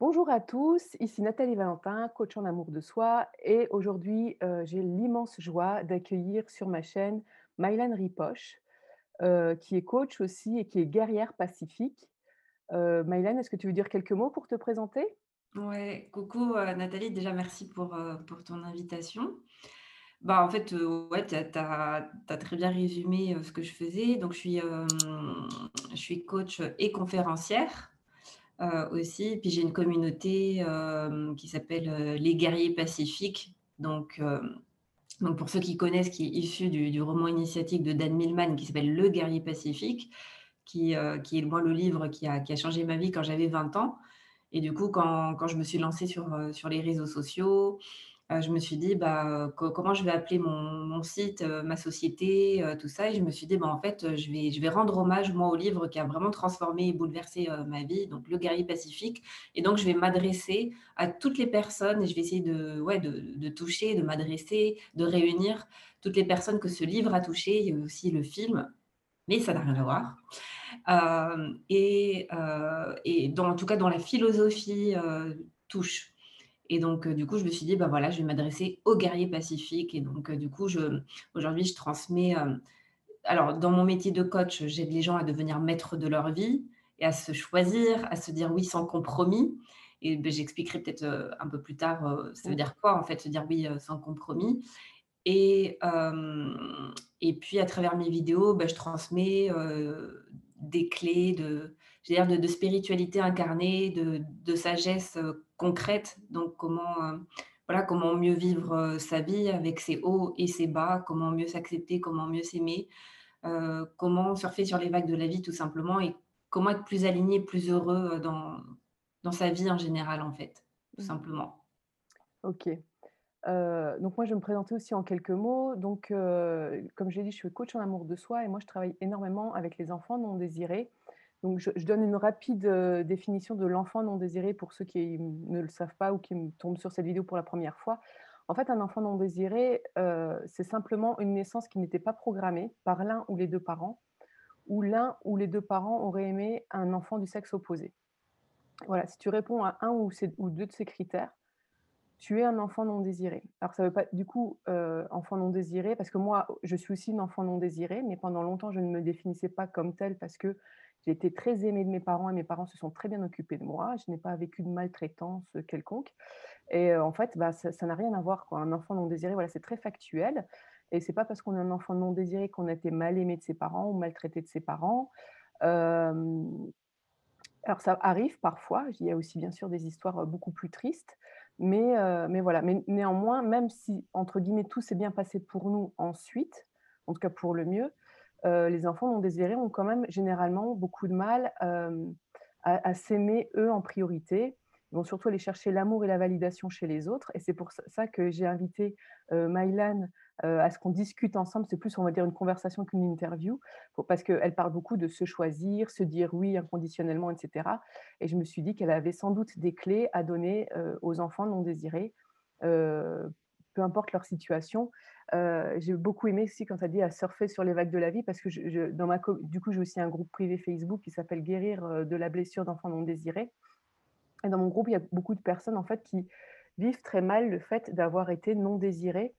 Bonjour à tous, ici Nathalie Valentin, coach en amour de soi et aujourd'hui, heu, j'ai l'immense joie d'accueillir sur ma chaîne Mylène Ripoche, heu, qui est coach aussi et qui est guerrière pacifique. Mylène, est-ce que tu veux dire quelques mots pour te présenter? Ouais, coucou, heu, Nathalie, déjà merci pour, pour ton invitation. Bah, en fait, ouais, tu as très bien résumé, ce que je faisais. Donc je suis, je suis coach, et conférencière, heu, aussi. Puis j'ai une communauté, hem, qui s'appelle, heu, Les Guerriers Pacifiques. Donc, donc pour ceux qui connaissent, qui est issu du roman initiatique de Dan Millman qui s'appelle Le Guerrier Pacifique, qui, qui est moi le livre qui a qui a changé ma vie quand j'avais 20 ans. Et du coup, quand quand je me suis lancée sur, sur les réseaux sociaux, je me suis dit: «Bah, co comment je vais appeler mon site, heu, ma société?» tout ça et je me suis dit: «Bah, en fait, je vais rendre hommage, moi, au livre qui a vraiment transformé et bouleversé, ma vie, donc Le Guerrier Pacifique» et donc je vais m'adresser à toutes les personnes et je vais essayer de toucher, de m'adresser, de réunir toutes les personnes que ce livre a touchées. Il y a aussi le film, mais ça n'a rien à voir. Et en tout cas, dans la philosophie, touche et donc heu, du coup, je me suis dit: «Bah, voilà, je vais m'adresser aux guerriers pacifiques» et donc heu, du coup, aujourd'hui, je transmets, hem alors dans mon métier de coach, j'aide les gens à devenir maîtres de leur vie et à se choisir, à se dire oui sans compromis. Et beh, j'expliquerai peut-être, un peu plus tard, ça veut dire quoi, en fait, se dire oui, sans compromis. Et et puis à travers mes vidéos, bah, je transmets, des clés de je veux dire de de spiritualité incarnée, de de sagesse, heu, concrète. Donc comment, heu, voilà, comment mieux vivre, heu, sa vie avec ses hauts et ses bas, comment mieux s'accepter, comment mieux s'aimer, comment surfer sur les vagues de la vie tout simplement et comment être plus aligné, plus heureux, heu, dans dans sa vie en général, en fait, tout Mmh. simplement. OK. Donc moi, je vais me présenter aussi en quelques mots. Donc, heu, comme j'ai dit, je suis coach en amour de soi et moi, je travaille énormément avec les enfants non désirés. Donc je donne une rapide, heu, définition de l'enfant non désiré pour ceux qui ne le savent pas ou qui me tombent sur cette vidéo pour la première fois. En fait, un enfant non désiré, heu, c'est simplement une naissance qui n'était pas programmée par l'un ou les 2 parents, ou l'un ou les 2 parents auraient aimé un enfant du sexe opposé. Voilà, si tu réponds à un ou 2 de ces critères, tu es un enfant non désiré. Alors ça veut pas du coup, heu, enfant non désiré parce que moi, je suis aussi une enfant non désirée, mais pendant longtemps, je ne me définissais pas comme telle parce que j'ai été très aimée de mes parents et mes parents se sont très bien occupés de moi. Je n'ai pas vécu de maltraitance, quelconque et en fait, bah, ça n'a rien à voir, quoi. Un enfant non désiré, voilà, c'est très factuel et c'est pas parce qu'on est un enfant non désiré qu'on a été mal aimé de ses parents ou maltraité de ses parents. Alors ça arrive parfois, il y a aussi bien sûr des histoires, beaucoup plus tristes, mais mais voilà, mais néanmoins, même si entre guillemets «tout s'est bien passé pour nous ensuite», en tout cas pour le mieux, heu, les enfants non désirés ont quand même généralement beaucoup de mal, hem, à s'aimer eux en priorité. Ils vont surtout aller chercher l'amour et la validation chez les autres et c'est pour ça que j'ai invité, heu, Maïlan, heu, à ce qu'on discute ensemble. C'est plus, on va dire, une conversation qu'une interview parce qu'elle parle beaucoup de se choisir, se dire oui inconditionnellement et cetera et je me suis dit qu'elle avait sans doute des clés à donner, aux enfants non désirés, peu importe leur situation. J'ai beaucoup aimé aussi quand tu as dit à surfer sur les vagues de la vie parce que je je dans ma du coup, j'ai aussi un groupe privé Facebook qui s'appelle «Guérir, de la blessure d'enfants non désirés» et dans mon groupe, il y a beaucoup de personnes en fait qui vivent très mal le fait d'avoir été non désirées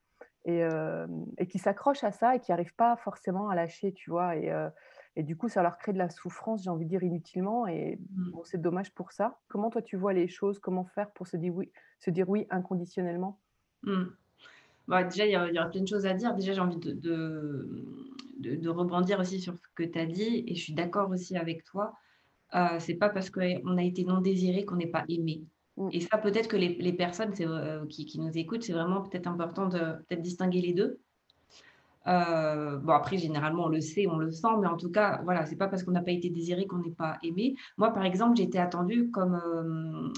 et qui s'accrochent à ça et qui arrivent pas forcément à lâcher, tu vois? Et du coup, ça leur crée de la souffrance, j'ai envie de dire inutilement et Mmh. bon, c'est dommage pour ça. Comment toi tu vois les choses? Comment faire pour se dire oui se dire oui inconditionnellement? Mmh. Bah, déjà, il y a il y aurait plein de choses à dire. Déjà, j'ai envie de de, de de rebondir aussi sur ce que tu as dit et je suis d'accord aussi avec toi. Heu, c'est pas parce qu'on a été non désiré qu'on n'est pas aimé Mmh, et ça, peut-être que les les personnes, heu, qui qui nous écoutent, c'est vraiment peut-être important de peut-être distinguer les 2. Heu, bon après généralement on le sait, on le sent, mais en tout cas, voilà, c'est pas parce qu'on n'a pas été désiré qu'on n'est pas aimé. Moi, par exemple, j'ai été attendue comme, hem,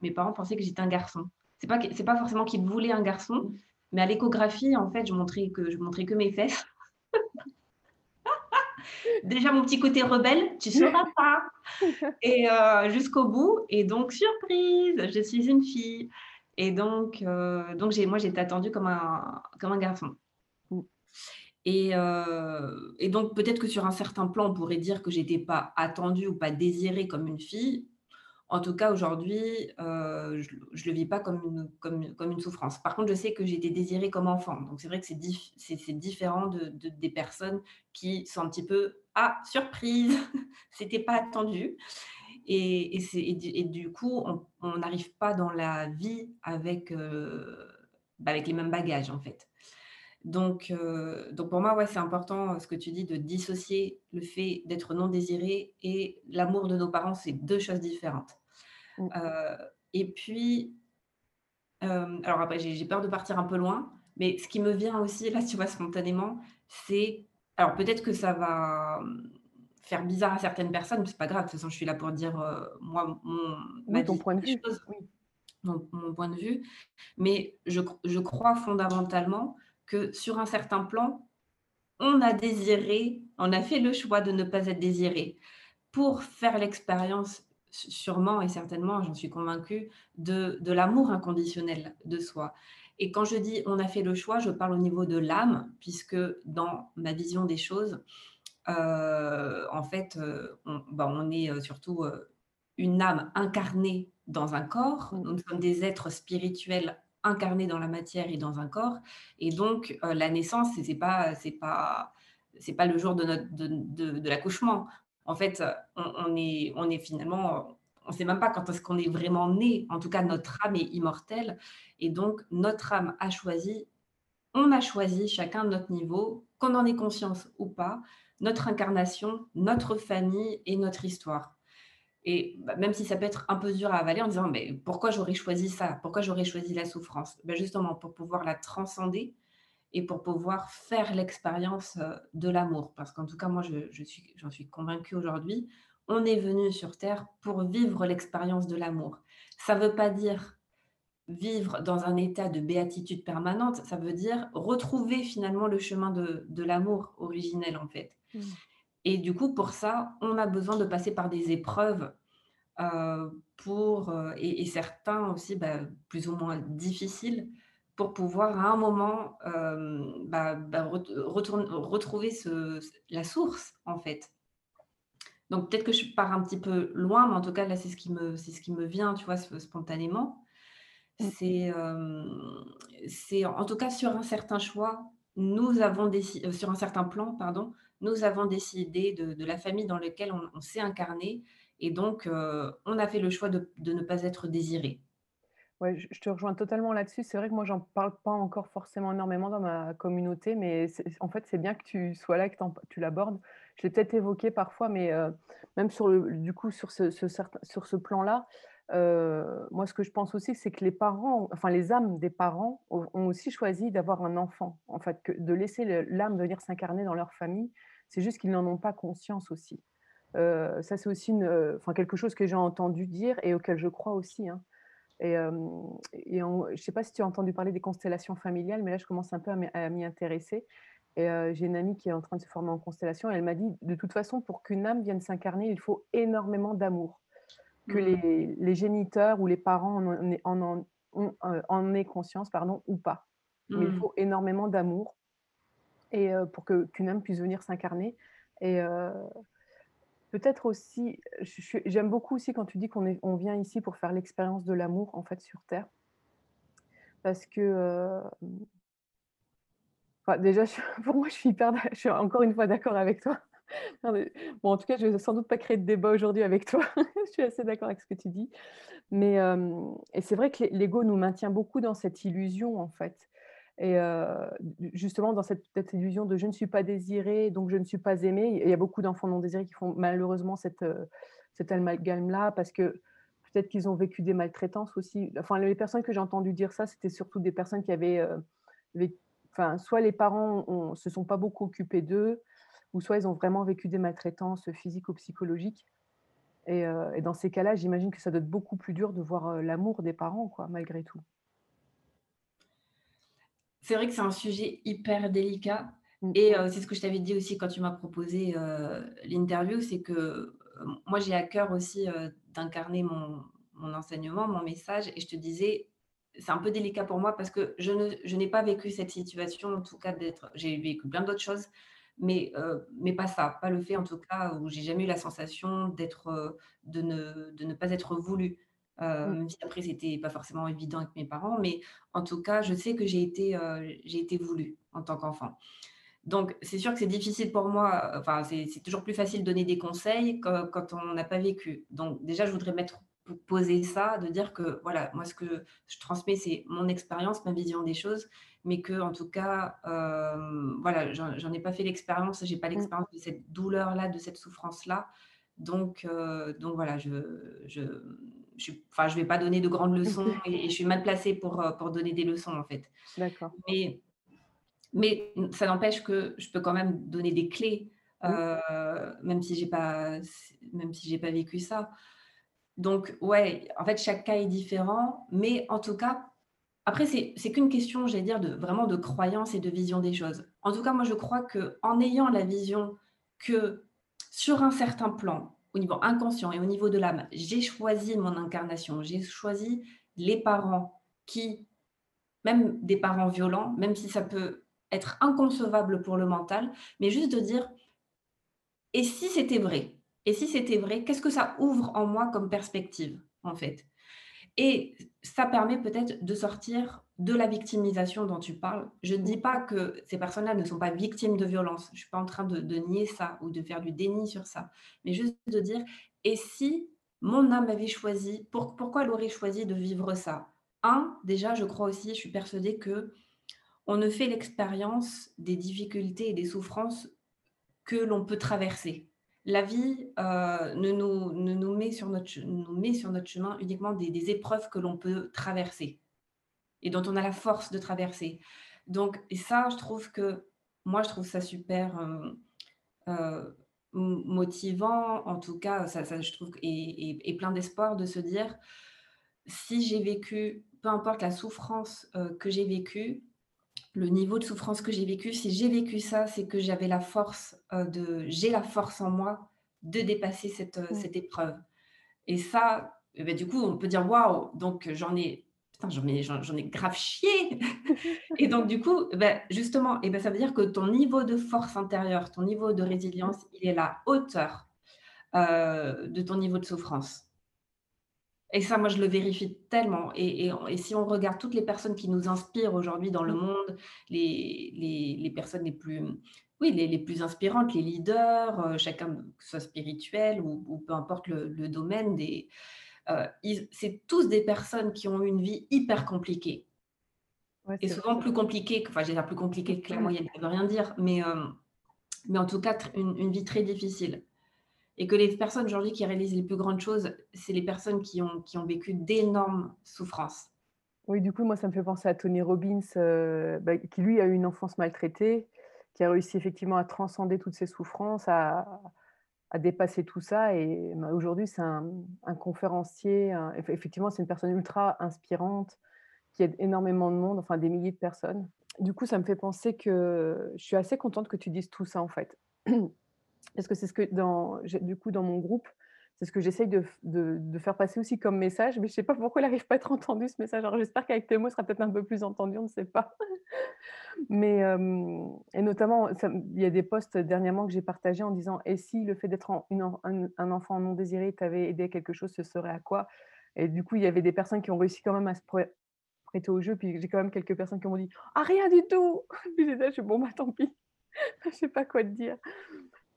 mes parents pensaient que j'étais un garçon. C'est pas c'est pas forcément qu'ils voulaient un garçon, mais à l'échographie, en fait, je montrais que je montrais que mes fesses. Déjà mon petit côté rebelle: «Tu sauras pas» et heu, jusqu'au bout et donc surprise, je suis une fille et donc j'ai moi, été attendue comme un comme un garçon. Et heu et donc peut-être que sur un certain plan, on pourrait dire que j'étais pas attendue ou pas désirée comme une fille. En tout cas, aujourd'hui, euh, je ne le vis pas comme une, comme, comme une souffrance. Par contre, je sais que j'ai été désirée comme enfant. Donc, c'est vrai que c'est c'est différent de, des personnes qui sont un petit peu « Ah, surprise C'était pas attendu !» Et, et, et, du coup, on n'arrive pas dans la vie avec, euh, bah, avec les mêmes bagages, en fait. Donc, euh, donc pour moi, ouais, c'est important ce que tu dis de dissocier le fait d'être non désiré et l'amour de nos parents, c'est deux choses différentes. Mmh. Euh, et puis, euh, alors après, j'ai peur de partir un peu loin, mais ce qui me vient aussi, là, tu vois, spontanément, c'est. Alors peut-être que ça va faire bizarre à certaines personnes, mais c'est pas grave, de toute façon, je suis là pour dire, moi, mon, ton point de vue. mon, point de vue. Mais je, je crois fondamentalement que sur un certain plan, on a désiré, on a fait le choix de ne pas être désiré pour faire l'expérience, sûrement et certainement, j'en suis convaincue, de, de l'amour inconditionnel de soi. Et quand je dis on a fait le choix, je parle au niveau de l'âme, puisque dans ma vision des choses, euh, en fait, euh, on, bah, on, est euh, surtout une âme incarnée dans un corps. Nous sommes des êtres spirituels incarné dans la matière et dans un corps. Et donc, euh, la naissance, c'est pas, c'est pas, c'est pas le jour de, notre, de, de, l'accouchement. En fait, on, est, on est finalement, on ne sait même pas quand est-ce qu'on est vraiment né. En tout cas, notre âme est immortelle. Et donc, notre âme a choisi, on a choisi chacun notre niveau, qu'on en ait conscience ou pas, notre incarnation, notre famille et notre histoire. Et bah, même si ça peut être un peu dur à avaler en disant, mais pourquoi j'aurais choisi ça? Pourquoi j'aurais choisi la souffrance? Ben Justement, pour pouvoir la transcender et pour pouvoir faire l'expérience euh, de l'amour. Parce qu'en tout cas, moi, je, je suis, j'en suis convaincue aujourd'hui, on est venu sur Terre pour vivre l'expérience de l'amour. Ça ne veut pas dire vivre dans un état de béatitude permanente, ça veut dire retrouver finalement le chemin de, de l'amour originel, en fait. Mmh. Et du coup, pour ça, on a besoin de passer par des épreuves euh, pour, euh, et, certains aussi bah, plus ou moins difficiles pour pouvoir à un moment euh, bah, bah, retrouver ce, la source en fait. Donc peut-être que je pars un petit peu loin, mais en tout cas là c'est ce qui me c'est ce qui me vient, tu vois, spontanément. Mmh. C'est c'est en tout cas sur un certain choix, nous avons décidé sur un certain plan, pardon, nous avons décidé de, la famille dans laquelle on, s'est incarné et donc euh, on a fait le choix de, ne pas être désiré. Ouais, je, te rejoins totalement là-dessus. C'est vrai que moi, j'en parle pas encore forcément énormément dans ma communauté, mais en fait, c'est bien que tu sois là, que tu l'abordes. Je l'ai peut-être évoqué parfois, mais euh, même sur le, du coup, sur ce, sur ce plan-là, euh, moi, ce que je pense aussi, c'est que les parents, enfin les âmes des parents ont aussi choisi d'avoir un enfant, en fait, que de laisser l'âme venir s'incarner dans leur famille. C'est juste qu'ils n'en ont pas conscience aussi. Euh, ça, c'est aussi une, euh, enfin, quelque chose que j'ai entendu dire et auquel je crois aussi. Hein. Et, et je ne sais pas si tu as entendu parler des constellations familiales, mais là, je commence un peu à m'y intéresser. Et j'ai une amie qui est en train de se former en constellation. Et elle m'a dit, de toute façon, pour qu'une âme vienne s'incarner, il faut énormément d'amour que mmh. les, géniteurs ou les parents en, en, euh, en, aient conscience pardon, ou pas. Mais il mmh. faut énormément d'amour et euh, pour qu'une âme puisse venir s'incarner. Et euh, peut-être aussi, j'aime beaucoup aussi quand tu dis qu'on on vient ici pour faire l'expérience de l'amour en fait sur Terre. Parce que déjà, pour moi, je suis hyper, je suis encore une fois d'accord avec toi. Bon, en tout cas, je vais sans doute pas créer de débat aujourd'hui avec toi. je suis assez d'accord avec ce que tu dis. Mais et c'est vrai que l'ego nous maintient beaucoup dans cette illusion, en fait. Et justement, dans cette, illusion de je ne suis pas désiré, donc je ne suis pas aimé. Il y a beaucoup d'enfants non désirés qui font malheureusement cette, cet amalgame-là parce que peut-être qu'ils ont vécu des maltraitances aussi. Enfin, les personnes que j'ai entendu dire ça, c'était surtout des personnes qui avaient. soit les parents ne se sont pas beaucoup occupés d'eux, ou soit ils ont vraiment vécu des maltraitances physiques ou psychologiques. Et, euh, dans ces cas-là, j'imagine que ça doit être beaucoup plus dur de voir l'amour des parents, quoi, malgré tout. C'est vrai que c'est un sujet hyper délicat. Mmh. Et euh, c'est ce que je t'avais dit aussi quand tu m'as proposé l'interview, c'est que moi j'ai à cœur aussi d'incarner mon, mon, enseignement, mon message. Et je te disais, c'est un peu délicat pour moi parce que je, ne, je n'ai pas vécu cette situation, en tout cas d'être. J'ai vécu plein d'autres choses, mais, euh, mais pas ça, pas le fait en tout cas où j'ai jamais eu la sensation d'être, euh, de ne de ne pas être voulue. Si après c'était pas forcément évident avec mes parents, mais en tout cas, je sais que j'ai été, heu, j'ai été voulue en tant qu'enfant. Donc c'est sûr que c'est difficile pour moi, enfin c'est c'est toujours plus facile de donner des conseils que quand on n'a pas vécu. Donc déjà, je voudrais mettre poser ça, de dire que voilà, moi ce que je transmets, c'est mon expérience, ma vision des choses, mais que en tout cas, hem, voilà, j'en j'en ai pas fait l'expérience, j'ai pas Mmh. l'expérience de cette douleur-là, de cette souffrance-là. Donc heu, donc voilà, je je je je vais pas donner de grandes leçons et et je suis mal placée pour, heu, pour donner des leçons en fait. d'accord. Mais mais ça n'empêche que je peux quand même donner des clés, heu, même si j'ai pas s même si j'ai pas vécu ça. Donc ouais, en fait, chaque cas est différent, mais en tout cas, après c'est c'est qu'une question, j'allais dire, de vraiment de croyance et de vision des choses. En tout cas, moi, je crois qu'en ayant la vision que sur un certain plan, au niveau inconscient et au niveau de l'âme, j'ai choisi mon incarnation, j'ai choisi les parents qui même des parents violents, même si ça peut être inconcevable pour le mental, mais juste de dire: «Et si c'était vrai? Et si c'était vrai, qu'est-ce que ça ouvre en moi comme perspective?» en fait? Et ça permet peut-être de sortir de la victimisation dont tu parles. Je ne dis Mmh. pas que ces personnes-là ne sont pas victimes de violences. Je ne suis pas en train de de nier ça ou de faire du déni sur ça, mais juste de dire: «Et si mon âme avait choisi» pour pourquoi elle aurait choisi de vivre ça? Un, déjà, je crois aussi, je suis persuadée que on ne fait l'expérience des difficultés et des souffrances que l'on peut traverser. La vie, heu, ne nous ne nous met sur notre che nous met sur notre chemin uniquement des des épreuves que l'on peut traverser et dont on a la force de traverser. Donc et ça, je trouve que moi, je trouve ça super, hem, heu, m motivant, en tout cas, ça ça je trouve et et et plein d'espoir de se dire: «Si j'ai vécu, peu importe la souffrance, heu, que j'ai vécue, le niveau de souffrance que j'ai vécu, si j'ai vécu ça, c'est que j'avais la force, de j'ai la force en moi de dépasser cette, Mmh. cette épreuve et ça, et bah, du coup, on peut dire: «Waouh!» donc j'en ai putain, j'en ai j'en j'en ai grave chié et donc du coup, bah, justement et bah, ça veut dire que ton niveau de force intérieure, ton niveau de résilience, il est à la hauteur, heu, de ton niveau de souffrance. Et ça, moi, je le vérifie tellement et et et si on regarde toutes les personnes qui nous inspirent aujourd'hui dans le Mmh. monde, les les les personnes les plus, oui, les les plus inspirantes, les leaders, heu, chacun, que ce soit spirituel ou ou peu importe le le domaine des, c'est tous des personnes qui ont eu une vie hyper compliquée Ouais, et vrai. souvent plus compliquée que enfin, dire plus compliquée que la moyenne, ça veut rien dire, mais hem, mais en tout cas une une vie très difficile. Et que les personnes aujourd'hui qui réalisent les plus grandes choses, c'est les personnes qui ont qui ont vécu d'énormes souffrances. Oui, du coup, moi, ça me fait penser à Tony Robbins, heu, bah, qui lui a eu une enfance maltraitée, qui a réussi effectivement à transcender toutes ses souffrances, à à dépasser tout ça et bah, aujourd'hui, c'est un conférencier, effectivement, c'est une personne ultra inspirante qui aide énormément de monde, enfin des milliers de personnes. Du coup, ça me fait penser que je suis assez contente que tu dises tout ça, en fait. Parce que c'est ce que dans du coup, dans mon groupe, c'est ce que j'essaye de de de faire passer aussi comme message, mais je sais pas pourquoi il arrive pas à être entendu ce message. Alors j'espère qu'avec tes mots, il sera peut-être un peu plus entendu, on ne sait pas. Mais, et notamment, il y a des posts dernièrement que j'ai partagés en disant: «Et si le fait d'être un enfant non désiré t'avait aidé à quelque chose, ce serait à quoi?» et du coup, il y avait des personnes qui ont réussi quand même à se prêt prêter au jeu, puis j'ai quand même quelques personnes qui m'ont dit: «Ah rien du tout!» puis je fais: «Bon bah tant pis, je sais pas quoi te dire».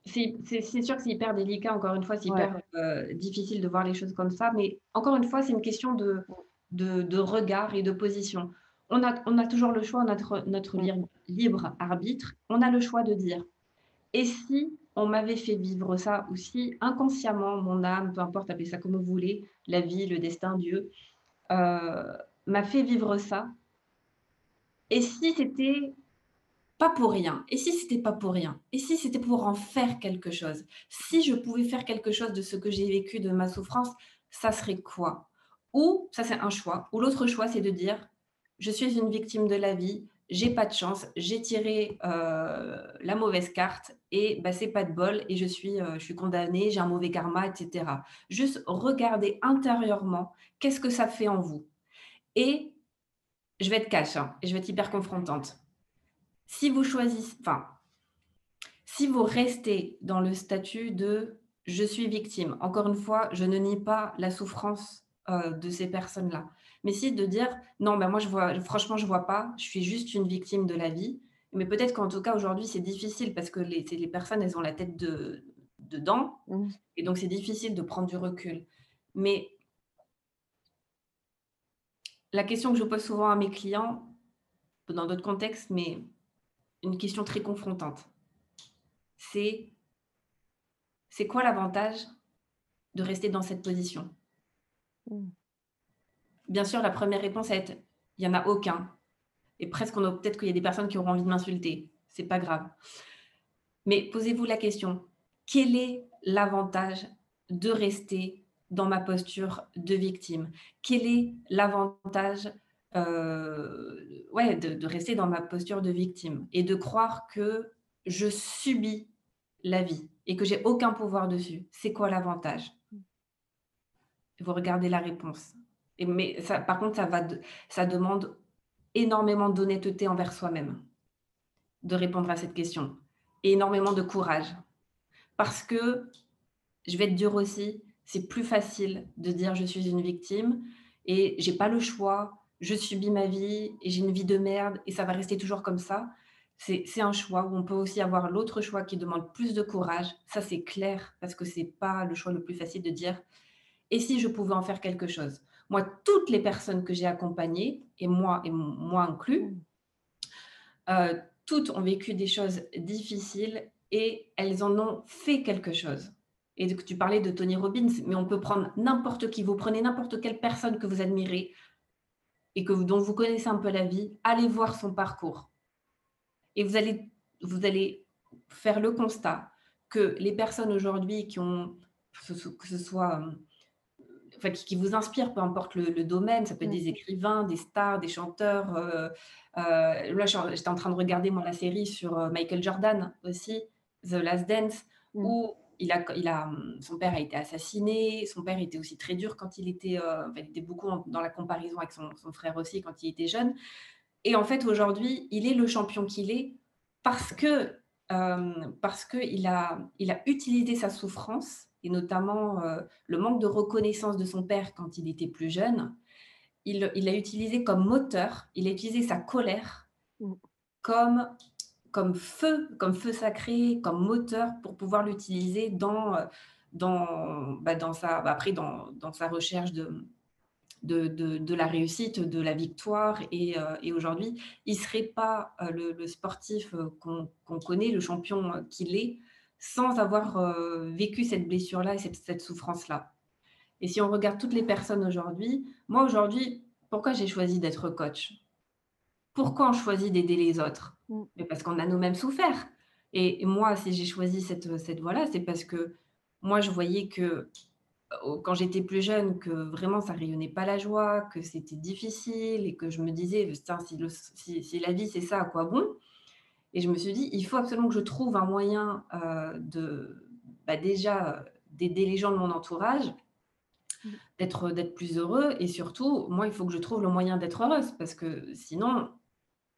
C'est sûr que c'est hyper délicat, encore une fois, c'est Ouais. hyper, heu, difficile de voir les choses comme ça, mais encore une fois, c'est une question de de de regard et de position. On a on a toujours le choix, notre notre lirb libre arbitre, on a le choix de dire: «Et si on m'avait fait vivre ça?» ou si inconsciemment mon âme, peu importe, appelez ça comme vous voulez, la vie, le destin, Dieu, heu, m'a fait vivre ça et si c'était Pas pour rien. Et si c'était pas pour rien? Et si c'était pour en faire quelque chose? Si je pouvais faire quelque chose de ce que j'ai vécu, de ma souffrance, ça serait quoi? Ou ça, c'est un choix. Ou l'autre choix, c'est de dire: «Je suis une victime de la vie, j'ai pas de chance, j'ai tiré, heu, la mauvaise carte et bah, c'est pas de bol et je suis, heu, je suis condamnée, j'ai un mauvais karma» et cetera. Juste regarder intérieurement qu'est-ce que ça fait en vous? Et je vais être cash, hein, et je vais être hyper confrontante. Si vous choisissez enfin Si vous restez dans le statut de je suis victime, encore une fois, je ne nie pas la souffrance euh, de ces personnes-là. Mais si de dire non, ben moi je vois, franchement, je vois pas, je suis juste une victime de la vie. Mais peut-être qu'en tout cas aujourd'hui c'est difficile parce que les, les, personnes elles ont la tête de, dedans mmh. et donc c'est difficile de prendre du recul. Mais la question que je pose souvent à mes clients, dans d'autres contextes, mais une question très confrontante, c'est c'est quoi l'avantage de rester dans cette position? Mmh. Bien sûr, la première réponse va être il n'y en a aucun. Et presque, on a peut-être qu'il y a des personnes qui auront envie de m'insulter. C'est pas grave. Mais posez-vous la question quel est l'avantage de rester dans ma posture de victime? Quel est l'avantage euh, ouais, de, rester dans ma posture de victime et de croire que je subis la vie et que j'ai aucun pouvoir dessus C'est quoi l'avantage? Vous regardez la réponse. Mais par contre, ça, va ça demande énormément d'honnêteté envers soi-même de répondre à cette question et énormément de courage. Parce que, je vais être dure aussi, c'est plus facile de dire je suis une victime et j'ai pas le choix, je subis ma vie et j'ai une vie de merde et ça va rester toujours comme ça. C'est un choix où on peut aussi avoir l'autre choix qui demande plus de courage. Ça, c'est clair parce que c'est pas le choix le plus facile de dire et si je pouvais en faire quelque chose? Moi, toutes les personnes que j'ai accompagnées, et moi, et moi inclus, euh, toutes ont vécu des choses difficiles et elles en ont fait quelque chose. Et tu parlais de Tony Robbins, mais on peut prendre n'importe qui. Vous prenez n'importe quelle personne que vous admirez et que dont vous connaissez un peu la vie, allez voir son parcours. Et vous allez, vous allez faire le constat que les personnes aujourd'hui qui ont, que ce soit, enfin, qui, vous inspirent, peu importe le, domaine, ça peut être des écrivains, des stars, des chanteurs. Euh, euh, là, j'étais en train de regarder moi la série sur euh, Michael Jordan aussi, The Last Dance, mmh. où il a, il a, son père a été assassiné, son père était aussi très dur quand il était, euh, il était beaucoup dans la comparaison avec son, frère aussi quand il était jeune. Et en fait, aujourd'hui, il est le champion qu'il est parce que euh, parce qu'il a, il a utilisé sa souffrance et notamment euh, le manque de reconnaissance de son père quand il était plus jeune. Il, il l'a utilisé comme moteur, il a utilisé sa colère mmh. comme comme feu, comme feu sacré, comme moteur pour pouvoir l'utiliser dans, euh, dans, bah, dans, sa, bah, après dans, dans, sa recherche de, de, de, la réussite, de la victoire. Et, euh, et aujourd'hui, il ne serait pas euh, le, sportif qu'on connaît, le champion qu'il est, sans avoir vécu cette blessure-là et cette, cette souffrance-là. Et si on regarde toutes les personnes aujourd'hui, moi aujourd'hui, pourquoi j'ai choisi d'être coach? Pourquoi on choisit d'aider les autres? Mm. Mais parce qu'on a nous-mêmes souffert. Et, moi, si j'ai choisi cette, cette voie-là, c'est parce que moi, je voyais que euh, quand j'étais plus jeune, que vraiment ça rayonnait pas la joie, que c'était difficile et que je me disais, si, si, la vie c'est ça, à quoi bon? Et je me suis dit, il faut absolument que je trouve un moyen euh, de bah, déjà d'aider les gens de mon entourage, mm. d'être plus heureux et surtout, moi, il faut que je trouve le moyen d'être heureuse parce que sinon,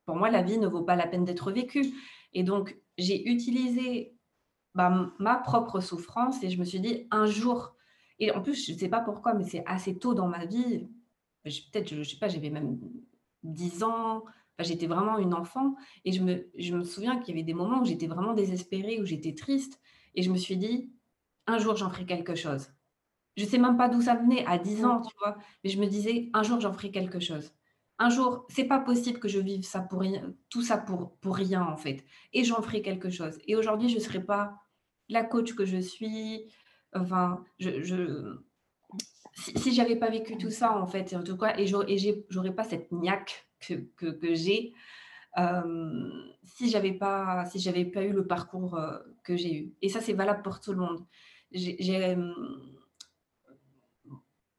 pour moi, la vie ne vaut pas la peine d'être vécue. Et donc, j'ai utilisé bah, ma propre souffrance et je me suis dit, un jour, et en plus, je ne sais pas pourquoi, mais c'est assez tôt dans ma vie, peut-être, je ne sais pas, j'avais même 10 ans, j'étais vraiment une enfant, et je me, je me souviens qu'il y avait des moments où j'étais vraiment désespérée, où j'étais triste, et je me suis dit, un jour, j'en ferai quelque chose. Je ne sais même pas d'où ça venait, à 10 ans, tu vois, mais je me disais, un jour, j'en ferai quelque chose un jour, c'est pas possible que je vive ça pour rien, tout ça pour, pour rien en fait. Et j'en ferai quelque chose. Et aujourd'hui, je ne serai pas la coach que je suis. Enfin, je, si, j'avais pas vécu tout ça en fait, en tout cas, et j'aurais pas cette niaque que, que, j'ai. Euh, si j'avais pas si j'avais pas eu le parcours euh, que j'ai eu et ça c'est valable pour tout le monde j'ai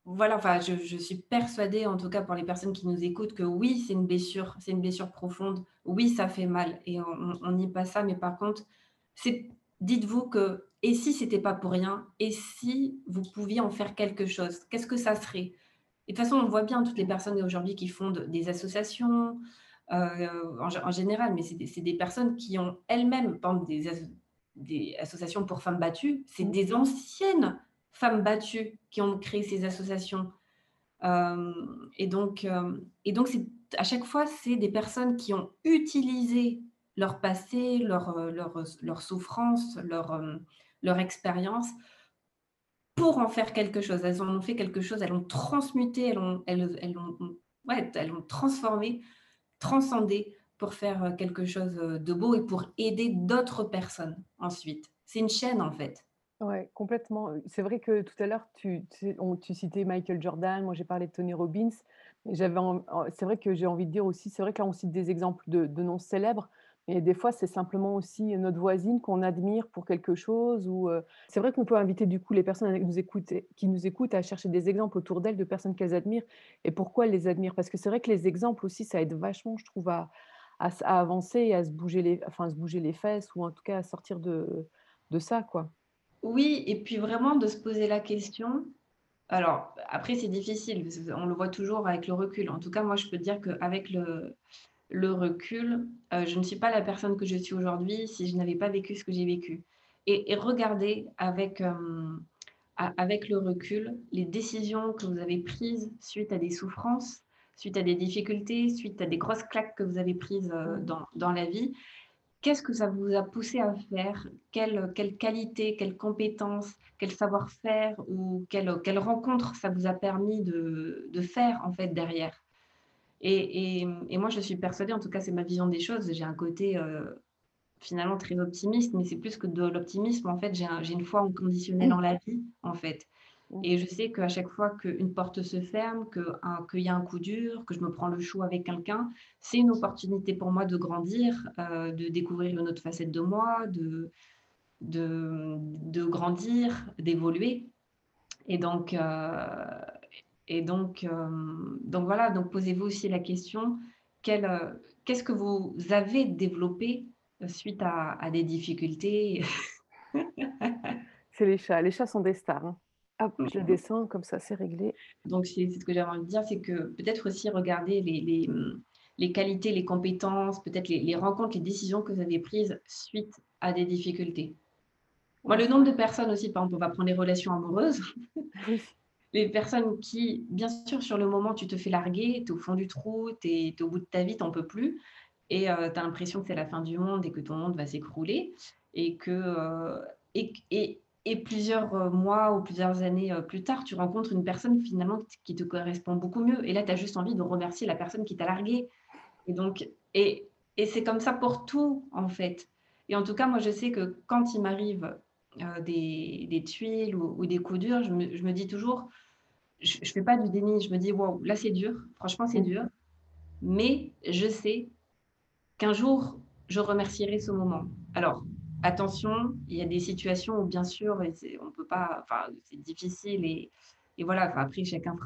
voilà, enfin, je, suis persuadée, en tout cas pour les personnes qui nous écoutent, que oui, c'est une blessure, c'est une blessure profonde. Oui, ça fait mal et on n'y passe ça. Mais par contre, dites-vous que et si c'était pas pour rien, et si vous pouviez en faire quelque chose, qu'est-ce que ça serait? Et de toute façon, on voit bien toutes les personnes aujourd'hui qui fondent des associations, euh, en, général, mais c'est des, des, personnes qui ont elles-mêmes, des, des associations pour femmes battues, c'est Mmh. des anciennes femmes battues qui ont créé ces associations. Hem et donc hem et donc à chaque fois, c'est des personnes qui ont utilisé leur passé, leur, heu, leur, leur souffrance, leur, leur expérience pour en faire quelque chose. Elles en ont fait quelque chose, elles l'ont transmuté, elles l'ont elles ouais, transformé, transcendé pour faire, quelque chose, de beau et pour aider d'autres personnes ensuite. C'est une chaîne, en fait. Ouais, complètement, c'est vrai que tout à l'heure tu tu citais Michael Jordan, moi j'ai parlé de Tony Robbins c'est vrai que j'ai envie de dire aussi, c'est vrai que là on cite des exemples de de noms célèbres, mais des fois c'est simplement aussi notre voisine qu'on admire pour quelque chose ou, c'est vrai qu'on peut inviter du coup les personnes qui nous écoutent à chercher des exemples autour d'elles de personnes qu'elles admirent et pourquoi elles les admirent? Parce que c'est vrai que les exemples aussi ça aide vachement je trouve à à avancer et à se bouger les enfin se bouger les fesses ou en tout cas à sortir de de ça quoi. Oui et puis vraiment de se poser la question alors après c'est difficile, qu'on le voit toujours avec le recul. En tout cas, moi je peux dire qu'avec le le recul, heu, je ne suis pas la personne que je suis aujourd'hui si je n'avais pas vécu ce que j'ai vécu et et regarder avec, a avec le recul, les décisions que vous avez prises suite à des souffrances, suite à des difficultés, suite à des grosses claques que vous avez prises, heu, Mmh. dans dans la vie. Qu'est-ce que ça vous a poussé à faire? Quelle, quelle qualité, quelle compétence, quel savoir-faire ou quelle, quelle rencontre ça vous a permis de de faire en fait derrière? Et et et moi je suis persuadée, en tout cas c'est ma vision des choses, j'ai un côté, heu, finalement très optimiste, mais c'est plus que de l'optimisme en fait, j'ai un une foi inconditionnelle en la vie, en fait. Et je sais qu'à chaque fois qu'une porte se ferme, qu'il y a un coup dur, que je me prends le chou avec quelqu'un, c'est une opportunité pour moi de grandir, heu, de découvrir une autre facette de moi, de de, grandir, d'évoluer et donc heu et donc hem, donc voilà, donc posez-vous aussi la question, qu'est-ce que vous avez développé, suite à à des difficultés? C'est les chats, les chats sont des stars, hein. Hop, je le descends comme ça c'est réglé. Donc c'est ce que j'avais envie de dire, c'est que peut-être aussi regarder les les, mmh, les qualités, les compétences, peut-être les les rencontres, les décisions que vous avez prises suite à des difficultés. Moi, le nombre de personnes aussi, par exemple, on va prendre les relations amoureuses, les personnes qui, bien sûr, sur le moment, tu te fais larguer, tu es au fond du trou, tu es au bout de ta vie, tu en peux plus et heu, tu as l'impression que c'est la fin du monde et que ton monde va s'écrouler et que, heu et et et plusieurs, heu, mois ou plusieurs années, heu, plus tard, tu rencontres une personne finalement qui te correspond beaucoup mieux. Et là, tu as juste envie de remercier la personne qui t'a largué. Et donc et et c'est comme ça pour tout, en fait. Et en tout cas, moi, je sais que quand il m'arrive, heu, des des tuiles ou ou des coups durs, je me je me dis toujours je je fais pas du déni, je me dis: «Waouh, là, c'est dur, franchement, c'est Mmh. dur, mais je sais qu'un jour, je remercierai ce moment». Alors attention, il y a des situations où bien sûr et on peut pas enfin, c'est difficile et et voilà, enfin après chacun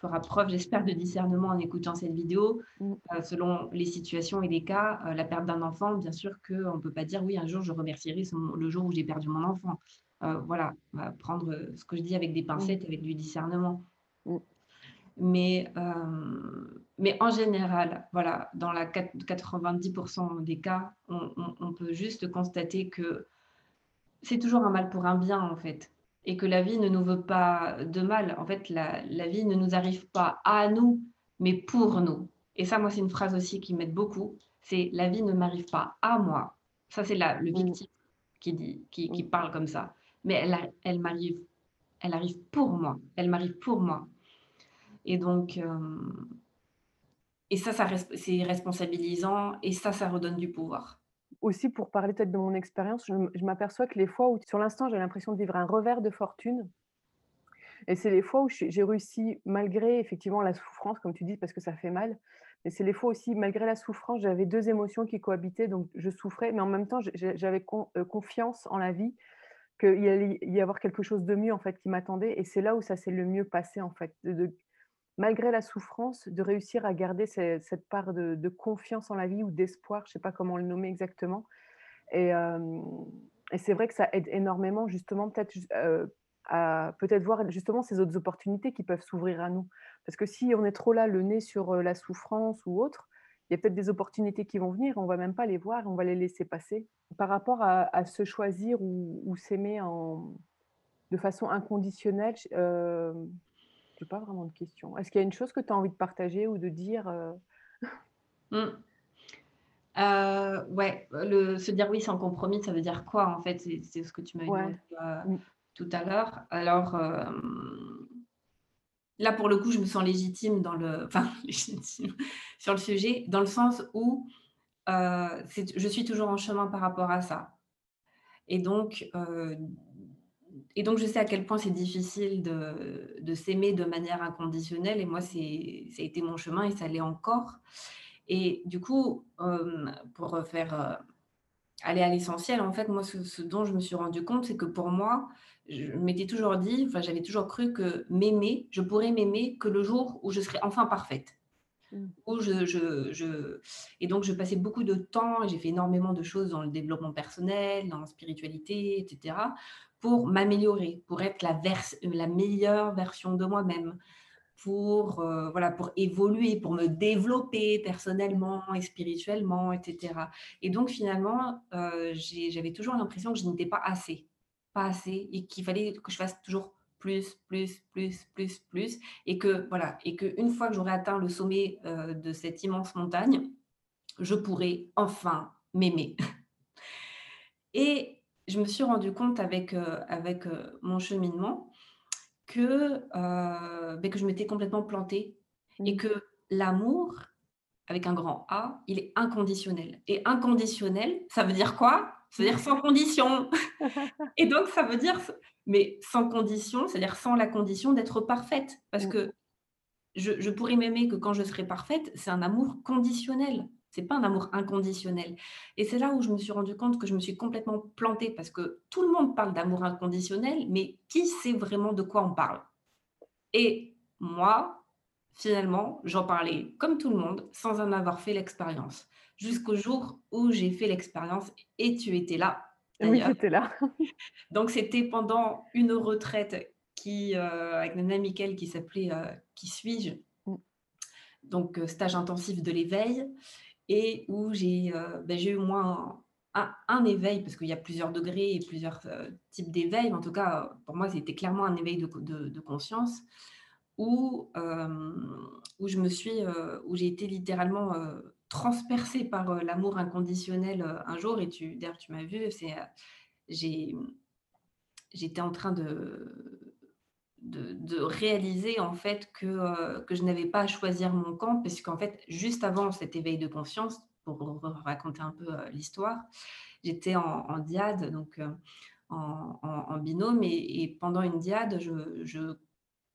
fera preuve, j'espère, de discernement en écoutant cette vidéo, Mmh. heu, selon les situations et les cas, heu, la perte d'un enfant, bien sûr qu'on peut pas dire: «Oui, un jour je remercierai le jour où j'ai perdu mon enfant». Heu, voilà, on va prendre, ce que je dis avec des Mmh. pincettes, avec du discernement. Mmh. Mais hem, mais en général, voilà, dans la quat 90% des cas, on on on peut juste constater que c'est toujours un mal pour un bien, en fait et que la vie ne nous veut pas de mal. En fait, la la vie ne nous arrive pas à nous, mais pour nous et ça, moi, c'est une phrase aussi qui m'aide beaucoup, c'est: «La vie ne m'arrive pas à moi». Ça, c'est le Mmh. victime qui dit qui qui Mmh. parle comme ça, mais elle elle m'arrive elle arrive pour moi, elle m'arrive pour moi et donc hem et ça, c'est responsabilisant et ça, ça redonne du pouvoir. Aussi pour parler peut-être de mon expérience, je m'aperçois que les fois où sur l'instant j'ai l'impression de vivre un revers de fortune et c'est les fois où j'ai réussi malgré effectivement la souffrance comme tu dis parce que ça fait mal, mais c'est les fois aussi malgré la souffrance, j'avais 2 émotions qui cohabitaient donc je souffrais mais en même temps, j'avais heu, confiance en la vie, qu'il allait y avoir quelque chose de mieux en fait qui m'attendait et c'est là où ça s'est le mieux passé en fait, malgré la souffrance, de réussir à garder ce cette part de confiance en la vie ou d'espoir, je sais pas comment le nommer exactement et c'est vrai que ça aide énormément justement peut-être à peut-être voir justement ces autres opportunités qui peuvent s'ouvrir à nous. Parce que si on est trop là, le nez sur, la souffrance ou autre, il y a peut-être des opportunités qui vont venir, on va même pas les voir, on va les laisser passer. Par rapport à se choisir ou s'aimer de façon inconditionnelle, j'ai pas vraiment de question. Est-ce qu'il y a une chose que tu as envie de partager ou de dire, heu? Mmh. Heu, ouais, le se dire oui sans compromis, ça veut dire quoi en fait? C'est ce que tu demandé, Ouais. heu, Mmh. tout à l'heure. Alors, là pour le coup, je me sens légitime dans le enfin légitime sur le sujet, dans le sens où, je suis toujours en chemin par rapport à ça et donc, et donc je sais à quel point c'est difficile de de s'aimer de manière inconditionnelle et moi c'est ça a été mon chemin et ça l'est encore et du coup, hem, pour, faire, heu, aller à l'essentiel, en fait, moi ce ce dont je me suis rendu compte, c'est que pour moi, je m'étais toujours dit, enfin j'avais toujours cru que m'aimer, je pourrais m'aimer que le jour où je serai enfin parfaite. Mmh. Où je je je et donc je passais beaucoup de temps et j'ai fait énormément de choses dans le développement personnel, dans la spiritualité et cetera, pour m'améliorer, pour être la vers la meilleure version de moi-même, pour, heu, voilà, pour évoluer, pour me développer personnellement et spirituellement et cetera. Et donc finalement, j'ai j'avais toujours l'impression que je n'étais pas assez, pas assez et qu'il fallait que je fasse toujours plus, plus, plus, plus, plus et que voilà et qu'une fois que j'aurais atteint le sommet, de cette immense montagne, je pourrais enfin m'aimer. Et je me suis rendu compte avec, avec, heu, mon cheminement que, heu, beh, que je m'étais complètement plantée et Mmh. que l'amour, avec un grand A, il est inconditionnel et inconditionnel, ça veut dire quoi? Ça veut dire sans condition et donc ça veut dire mais sans condition, c'est-à-dire sans la condition d'être parfaite parce Mmh. que je je pourrais m'aimer que quand je serai parfaite, c'est un amour conditionnel, c'est pas un amour inconditionnel et c'est là où je me suis rendu compte que je me suis complètement plantée parce que tout le monde parle d'amour inconditionnel, mais qui sait vraiment de quoi on parle? Et moi, finalement, j'en parlais comme tout le monde, sans en avoir fait l'expérience. Jusqu'au jour où j'ai fait l'expérience et tu étais là, Oui, j'étais là. Donc c'était pendant une retraite qui, heu, avec Nana Miquel qui s'appelait, heu, «Qui suis-je?» Mmh. donc heu, stage intensif de l'éveil et où j'ai, bah, j'ai eu moins un éveil parce qu'il y a plusieurs degrés et plusieurs, heu, types d'éveil. En tout cas, pour moi, c'était clairement un éveil de co de de conscience où, hem, où je me où j'ai été littéralement, transpercée par, l'amour inconditionnel, un jour et d'ailleurs tu m'as vue, c'est, j'étais en train de de réaliser en fait que, heu, que je n'avais pas à choisir mon camp parce qu'en fait, juste avant cet éveil de conscience, pour raconter un peu, heu, l'histoire, j'étais en dyade donc, heu, en binôme et pendant une dyade, je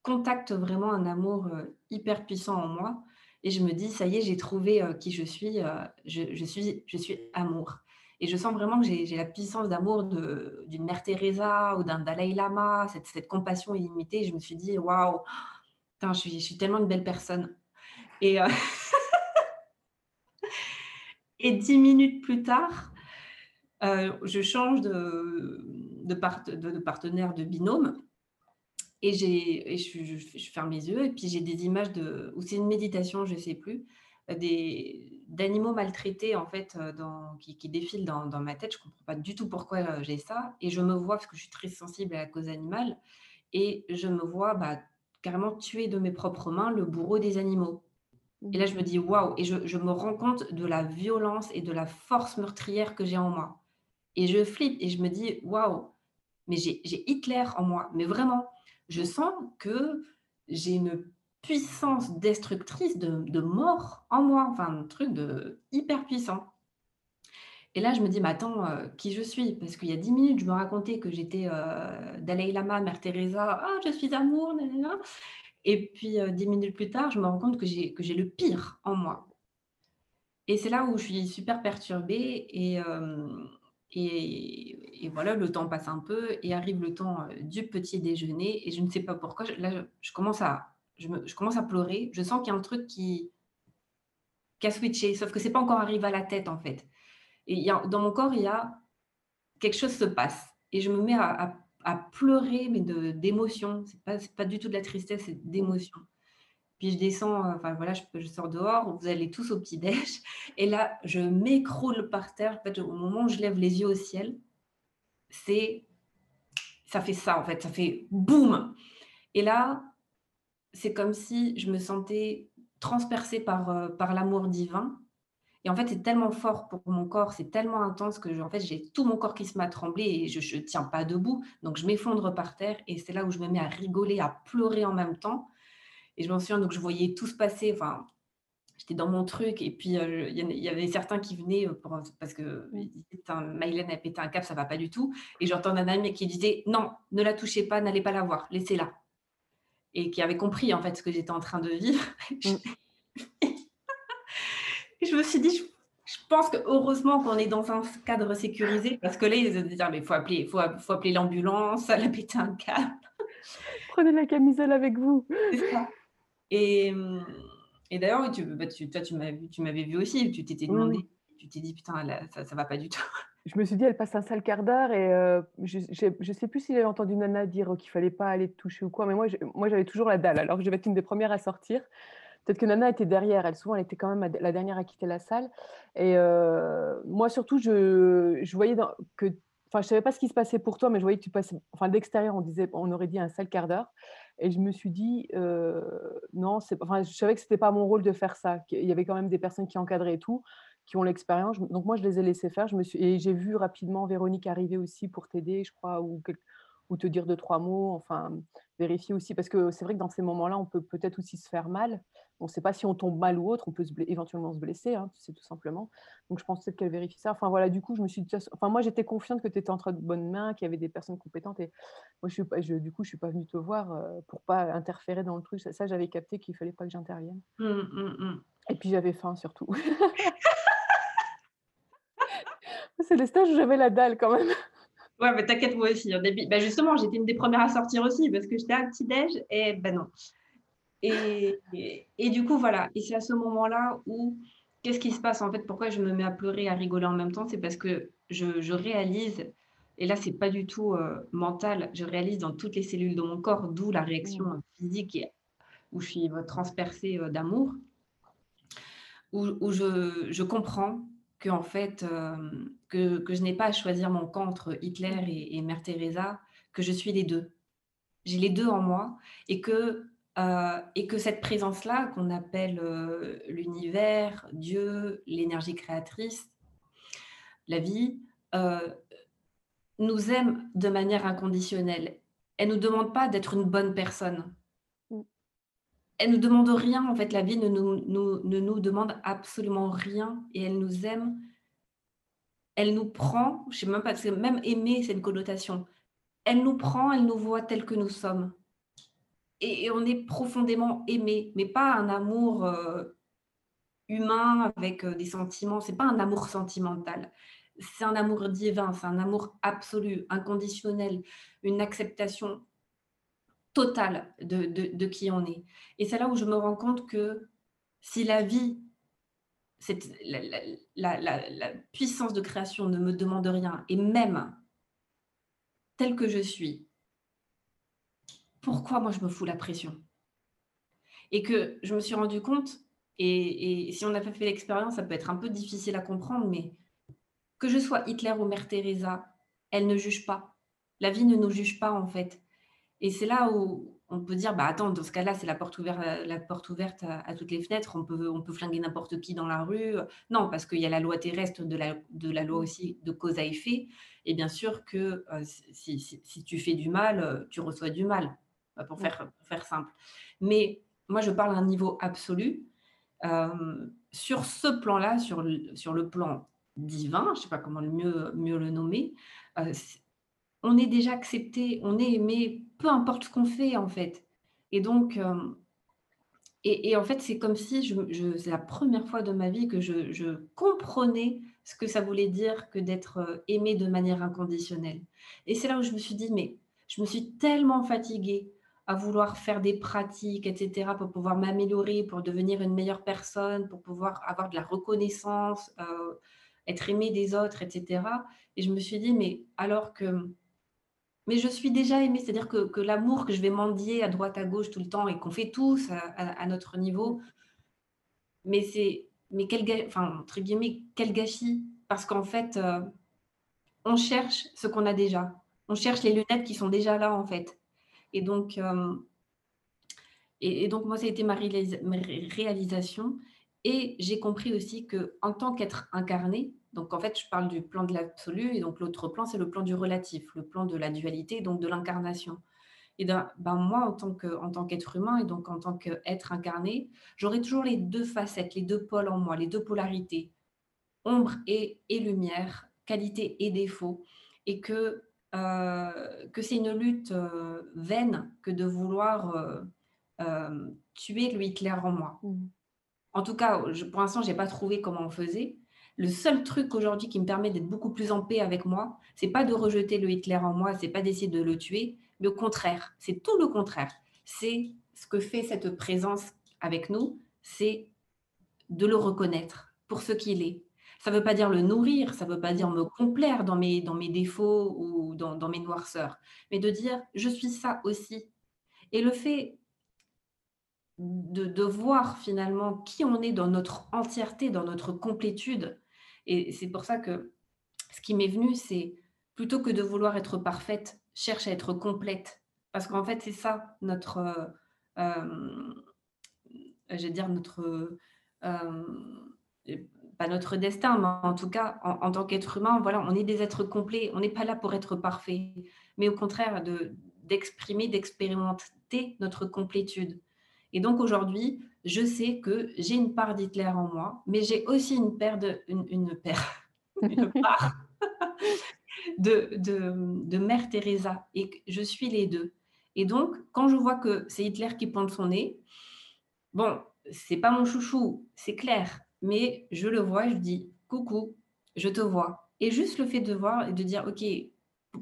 contacte vraiment un amour, hyper puissant en moi et je me dis: «Ça y est, j'ai trouvé, qui je suis, je suis je suis amour» et je sens vraiment que j'ai la puissance d'amour d'une mère Teresa ou d'un Dalaï Lama, cette compassion illimitée. Je me suis dit: «Waouh, je suis je suis tellement une belle personne» et et 10 minutes plus tard, heu, je change de de part de de partenaire de binôme Et je je ferme les yeux et puis j'ai des images de ou c'est une méditation, je sais plus, des d'animaux maltraités en fait, heu, dans qui qui défilent dans dans ma tête. Je comprends pas du tout pourquoi, heu, j'ai ça et je me vois parce que je suis très sensible à la cause animale et je me vois, bah, carrément tuer de mes propres mains le bourreau des animaux et Mmh. là je me dis: «Waouh» et je je me rends compte de la violence et de la force meurtrière que j'ai en moi et je flippe et je me dis: «Waouh, mais j'ai Hitler en moi, mais vraiment, je Mmh. sens que j'ai une puissance destructrice de mort en moi, enfin un truc de hyper puissant. Et là, je me dis: «Mais attends, heu, qui je suis?» parce qu'il y a 10 minutes, je me racontais que j'étais, heu, Dalaï Lama, Mère Teresa, «Ah, je suis amour, na na na» et puis, heu, 10 minutes plus tard, je me rends compte que j'ai le pire en moi. Et c'est là où je suis super perturbée et hem et voilà, le temps passe un peu et arrive le temps, du petit déjeuner et je ne sais pas pourquoi, là, je commence à je me je commence à pleurer. Je sens qu'il y a un truc qui qui a switché, sauf que c'est pas encore arrivé à la tête, en fait et il y a dans mon corps, il y a quelque chose se passe et je me mets à à pleurer, mais d'émotion. C'est pas pas du tout de la tristesse, c'est d'émotion Puis je descends, euh, enfin voilà, je, je sors dehors, vous allez tous au petit-déj. Et là, je m'écroule par terre. En fait, au moment où je lève les yeux au ciel, c'est ça fait ça en fait, ça fait boum. Et là, c'est comme si je me sentais transpercée par, euh, par l'amour divin. Et en fait, c'est tellement fort pour mon corps, c'est tellement intense que en fait, j'ai tout mon corps qui se met à trembler et je ne tiens pas debout. Donc, je m'effondre par terre et c'est là où je me mets à rigoler, à pleurer en même temps. Et je m'en souviens, donc je voyais tout se passer. Enfin, j'étais dans mon truc. Et puis, euh, il y, avait certains qui venaient euh, pour, parce que Mylène a pété un cap, ça va pas du tout. Et j'entends un ami qui disait Non, ne la touchez pas, n'allez pas la voir, laissez-la. Et qui avait compris en fait ce que j'étais en train de vivre. Mm. je me suis dit, je, pense que heureusement qu'on est dans un cadre sécurisé parce que là, ils se dire Mais il faut appeler, faut, faut appeler l'ambulance, elle a pété un câble. Prenez la camisole avec vous. Et, et d'ailleurs, tu, bah, tu, toi, tu m'avais vu aussi, tu t'étais demandé, tu t'es dit, putain, ça, ça va pas du tout. Je me suis dit, elle passe un sale quart d'heure et euh, je ne sais plus si j'avais entendu Nana dire qu'il fallait pas aller te toucher ou quoi, mais moi, moi j'avais toujours la dalle, alors que je devais être une des premières à sortir. Peut-être que Nana était derrière, elle souvent elle était quand même la dernière à quitter la salle. Et euh, moi surtout, je, je voyais que, enfin je savais pas ce qui se passait pour toi, mais je voyais que tu passais, enfin d'extérieur on disait, on aurait dit un sale quart d'heure. Et je me suis dit, euh, non, enfin, je savais que ce n'était pas mon rôle de faire ça. Il y avait quand même des personnes qui encadraient et tout, qui ont l'expérience. Donc moi, je les ai laissés faire. Je me suis, et j'ai vu rapidement Véronique arriver aussi pour t'aider, je crois, ou, ou te dire deux, trois mots, enfin, vérifier aussi. Parce que c'est vrai que dans ces moments-là, on peut peut-être aussi se faire mal. On ne sait pas si on tombe mal ou autre, on peut éventuellement se blesser, hein, c'est tout simplement. Donc je pense peut-être qu'elle vérifie ça. Enfin voilà, du coup, je me suis dit, enfin moi j'étais confiante que tu étais entre de bonnes mains, qu'il y avait des personnes compétentes. Et moi, je suis pas, je, du coup, je suis pas venue te voir euh, pour pas interférer dans le truc. Ça, j'avais capté qu'il fallait pas que j'intervienne. Mmh, mmh, mmh. Et puis j'avais faim surtout. c'est les stages où j'avais la dalle quand même. Ouais, mais t'inquiète, moi aussi. début. Bah, justement, j'étais une des premières à sortir aussi parce que j'étais à petit-déj et ben non. Et, et, du coup, voilà. Et c'est à ce moment-là où, qu'est-ce qui se passe en fait? Pourquoi je me mets à pleurer, à rigoler en même temps? C'est parce que je, réalise, et là, c'est pas du tout euh, mental, je réalise dans toutes les cellules de mon corps, d'où la réaction mmh. physique où je suis euh, transpercée euh, d'amour, où, où je, je, comprends que, en fait, que, que, je n'ai pas à choisir mon camp entre Hitler et, et Mère Teresa, que je suis les deux. J'ai les deux en moi et que euh, et que cette présence-là, qu'on appelle euh, l'univers, Dieu, l'énergie créatrice, la vie, nous aime de manière inconditionnelle. Elle ne nous demande pas d'être une bonne personne. Elle ne nous demande rien, en fait, la vie ne nous, ne nous demande absolument rien et elle nous aime. Elle nous prend, je sais même pas, parce même aimer, c'est une connotation. Elle nous prend, elle nous voit tels que nous sommes et, on est profondément aimé, mais pas un amour euh, humain avec euh, des sentiments. C'est pas un amour sentimental. C'est un amour divin, c'est un amour absolu, inconditionnel, une acceptation totale de, de, qui on est. Et c'est là où je me rends compte que si la vie, la, la, la, la, puissance de création ne me demande rien, et même tel que je suis, pourquoi moi je me fous la pression? Et que je me suis rendu compte, et, si on n'a pas fait l'expérience, ça peut être un peu difficile à comprendre, mais que je sois Hitler ou Mère Teresa, elle ne juge pas. La vie ne nous juge pas en fait. Et c'est là où on peut dire, bah attends, dans ce cas-là, c'est la porte ouverte, la porte ouverte à, toutes les fenêtres. On peut, on peut flinguer n'importe qui dans la rue. Non, parce qu'il y a la loi terrestre de la, de la loi aussi de cause à effet. Et bien sûr que euh, si, si, tu fais du mal, tu reçois du mal. Bah, pour faire, faire simple. Mais moi, je parle d'un niveau absolu. Euh, sur ce plan-là, sur le, sur le plan divin, je ne sais pas comment le mieux, mieux le nommer, euh, on est déjà accepté, on est aimé, peu importe ce qu'on fait en fait. Et donc, euh, et, en fait, c'est comme si c'est la première fois de ma vie que je, comprenais ce que ça voulait dire que d'être aimé de manière inconditionnelle. Et c'est là où je me suis dit, mais je me suis tellement fatiguée à vouloir faire des pratiques, etc., pour pouvoir m'améliorer, pour devenir une meilleure personne, pour pouvoir avoir de la reconnaissance, euh, être aimé des autres, etc. Et je me suis dit, mais alors que mais je suis déjà aimée. C'est-à-dire que que l'amour que je vais mendier à droite, à gauche tout le temps et qu'on fait tous à notre niveau, mais c'est mais quel entre guillemets, «quel gâchis» parce qu'en fait, heu, on cherche ce qu'on a déjà. On cherche les lunettes qui sont déjà là, en fait et donc hem et donc moi, ça a été ma ma ré réalisation et j'ai compris aussi qu'en tant qu'être incarné, donc en fait, je parle du plan de l'absolu et donc l'autre plan, c'est le plan du relatif, le plan de la dualité, donc de l'incarnation et ben ben moi, en tant que en tant qu'être humain et donc en tant qu'être incarné, j'aurai toujours les 2 facettes, les 2 pôles en moi, les 2 polarités, ombre et et lumière, qualité et défaut et que, heu, que c'est une lutte, heu, vaine que de vouloir, heu, hem, tuer le Hitler en moi. Mmh En tout cas, je pour l'instant, j'ai pas trouvé comment on faisait. Le seul truc aujourd'hui qui me permet d'être beaucoup plus en paix avec moi, c'est pas de rejeter le Hitler en moi, c'est pas d'essayer de le tuer, mais au contraire, c'est tout le contraire. C'est ce que fait cette présence avec nous, c'est de le reconnaître pour ce qu'il est. Ça veut pas dire le nourrir, ça veut pas dire me complaire dans mes défauts ou dans dans mes noirceurs, mais de dire: «Je suis ça aussi» et le fait de de voir finalement qui on est dans notre entièreté, dans notre complétude et c'est pour ça que ce qui m'est venu, c'est plutôt que de vouloir être parfaite, cherche à être complète. Parce qu'en fait, c'est ça notre, je vais dire notre, heu, hem, pas notre destin, mais en tout cas, en en tant qu'être humain, voilà, on est des êtres complets. On n'est pas là pour être parfait, mais au contraire de d'exprimer, d'expérimenter notre complétude. Et donc aujourd'hui, je sais que j'ai une part d'Hitler en moi, mais j'ai aussi une paire de une une paire, une part de de de Mère Teresa et que je suis les 2. Et donc quand je vois que c'est Hitler qui pointe son nez, bon, c'est pas mon chouchou, c'est clair, mais je le vois, je dis: «Coucou, je te vois» et juste le fait de voir et de dire: «OK,